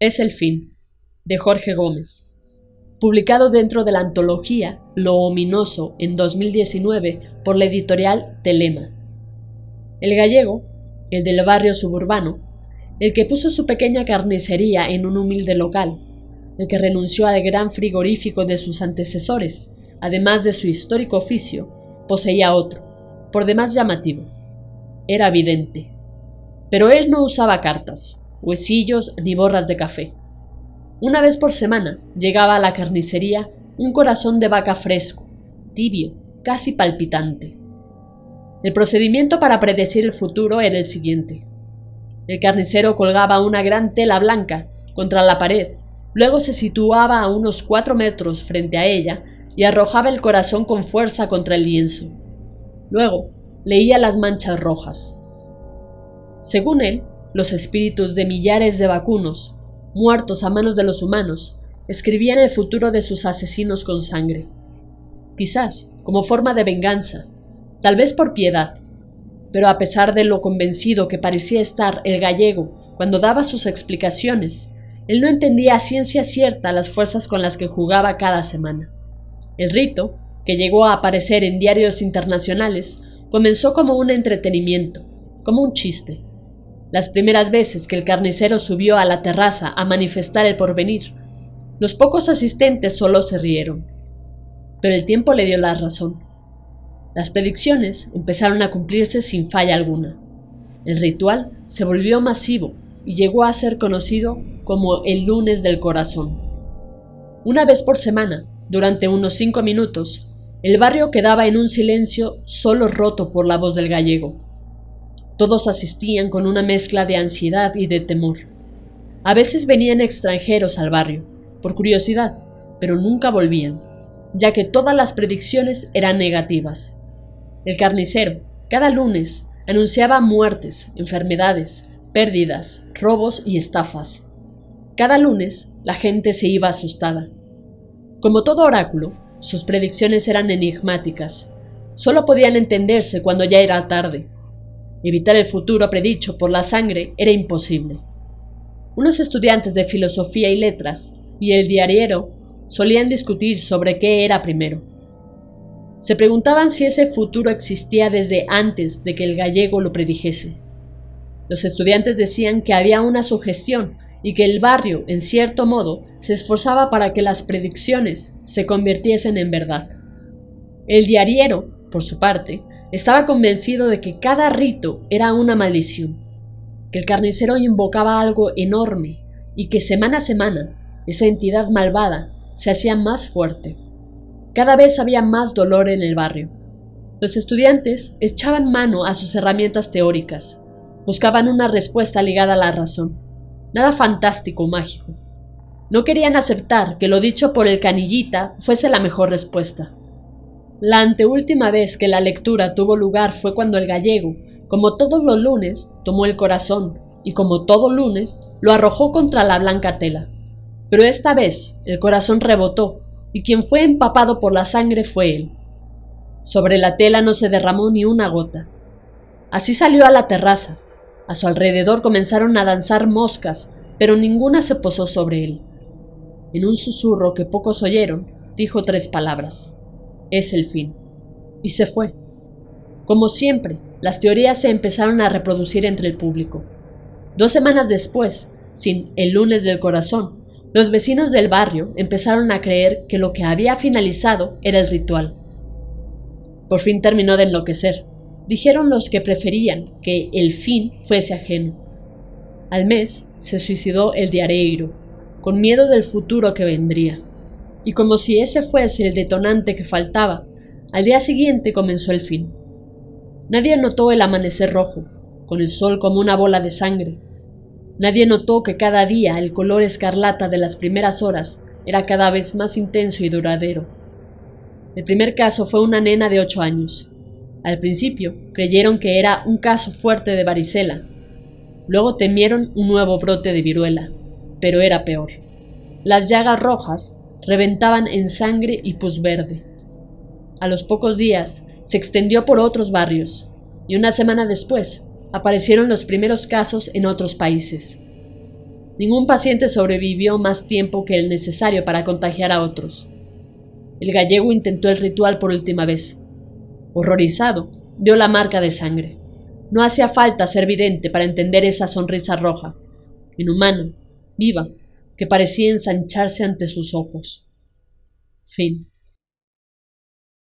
Es el fin, de Jorge Gómez. Publicado dentro de la antología Lo Ominoso en 2019 por la editorial Telema. El gallego, el del barrio suburbano, el que puso su pequeña carnicería en un humilde local, el que renunció al gran frigorífico de sus antecesores, además de su histórico oficio, poseía otro, por demás llamativo. Era evidente. Pero él no usaba cartas, huesillos ni borras de café. Una vez por semana llegaba a la carnicería un corazón de vaca fresco, tibio, casi palpitante. El procedimiento para predecir el futuro era el siguiente. El carnicero colgaba una gran tela blanca contra la pared, luego se situaba a unos cuatro metros frente a ella y arrojaba el corazón con fuerza contra el lienzo. Luego leía las manchas rojas. Según él, los espíritus de millares de vacunos, muertos a manos de los humanos, escribían el futuro de sus asesinos con sangre. Quizás como forma de venganza, tal vez por piedad, pero a pesar de lo convencido que parecía estar el gallego cuando daba sus explicaciones, él no entendía a ciencia cierta las fuerzas con las que jugaba cada semana. El rito, que llegó a aparecer en diarios internacionales, comenzó como un entretenimiento, como un chiste, las primeras veces que el carnicero subió a la terraza a manifestar el porvenir, los pocos asistentes solo se rieron. Pero el tiempo le dio la razón. Las predicciones empezaron a cumplirse sin falla alguna. El ritual se volvió masivo y llegó a ser conocido como el lunes del corazón. Una vez por semana, durante unos cinco minutos, el barrio quedaba en un silencio solo roto por la voz del gallego. Todos asistían con una mezcla de ansiedad y de temor. A veces venían extranjeros al barrio, por curiosidad, pero nunca volvían, ya que todas las predicciones eran negativas. El carnicero, cada lunes, anunciaba muertes, enfermedades, pérdidas, robos y estafas. Cada lunes la gente se iba asustada. Como todo oráculo, sus predicciones eran enigmáticas. Solo podían entenderse cuando ya era tarde Evitar el futuro predicho por la sangre era imposible. Unos estudiantes de filosofía y letras y el diariero solían discutir sobre qué era primero. Se preguntaban si ese futuro existía desde antes de que el gallego lo predijese. Los estudiantes decían que había una sugestión y que el barrio, en cierto modo, se esforzaba para que las predicciones se convirtiesen en verdad. El diariero, por su parte, estaba convencido de que cada rito era una maldición, que el carnicero invocaba algo enorme y que semana a semana esa entidad malvada se hacía más fuerte. Cada vez había más dolor en el barrio. Los estudiantes echaban mano a sus herramientas teóricas, buscaban una respuesta ligada a la razón, nada fantástico o mágico. No querían aceptar que lo dicho por el canillita fuese la mejor respuesta. La anteúltima vez que la lectura tuvo lugar fue cuando el gallego, como todos los lunes, tomó el corazón y como todo lunes, lo arrojó contra la blanca tela. Pero esta vez el corazón rebotó y quien fue empapado por la sangre fue él. Sobre la tela no se derramó ni una gota. Así salió a la terraza. A su alrededor comenzaron a danzar moscas, pero ninguna se posó sobre él. En un susurro que pocos oyeron, dijo tres palabras es el fin. Y se fue. Como siempre, las teorías se empezaron a reproducir entre el público. Dos semanas después, sin el lunes del corazón, los vecinos del barrio empezaron a creer que lo que había finalizado era el ritual. Por fin terminó de enloquecer. Dijeron los que preferían que el fin fuese ajeno. Al mes se suicidó el diareiro, con miedo del futuro que vendría y como si ese fuese el detonante que faltaba, al día siguiente comenzó el fin. Nadie notó el amanecer rojo, con el sol como una bola de sangre. Nadie notó que cada día el color escarlata de las primeras horas era cada vez más intenso y duradero. El primer caso fue una nena de ocho años. Al principio creyeron que era un caso fuerte de varicela. Luego temieron un nuevo brote de viruela, pero era peor. Las llagas rojas reventaban en sangre y pus verde. A los pocos días se extendió por otros barrios, y una semana después aparecieron los primeros casos en otros países. Ningún paciente sobrevivió más tiempo que el necesario para contagiar a otros. El gallego intentó el ritual por última vez. Horrorizado, dio la marca de sangre. No hacía falta ser vidente para entender esa sonrisa roja, inhumana, viva, que parecía ensancharse ante sus ojos. Fin.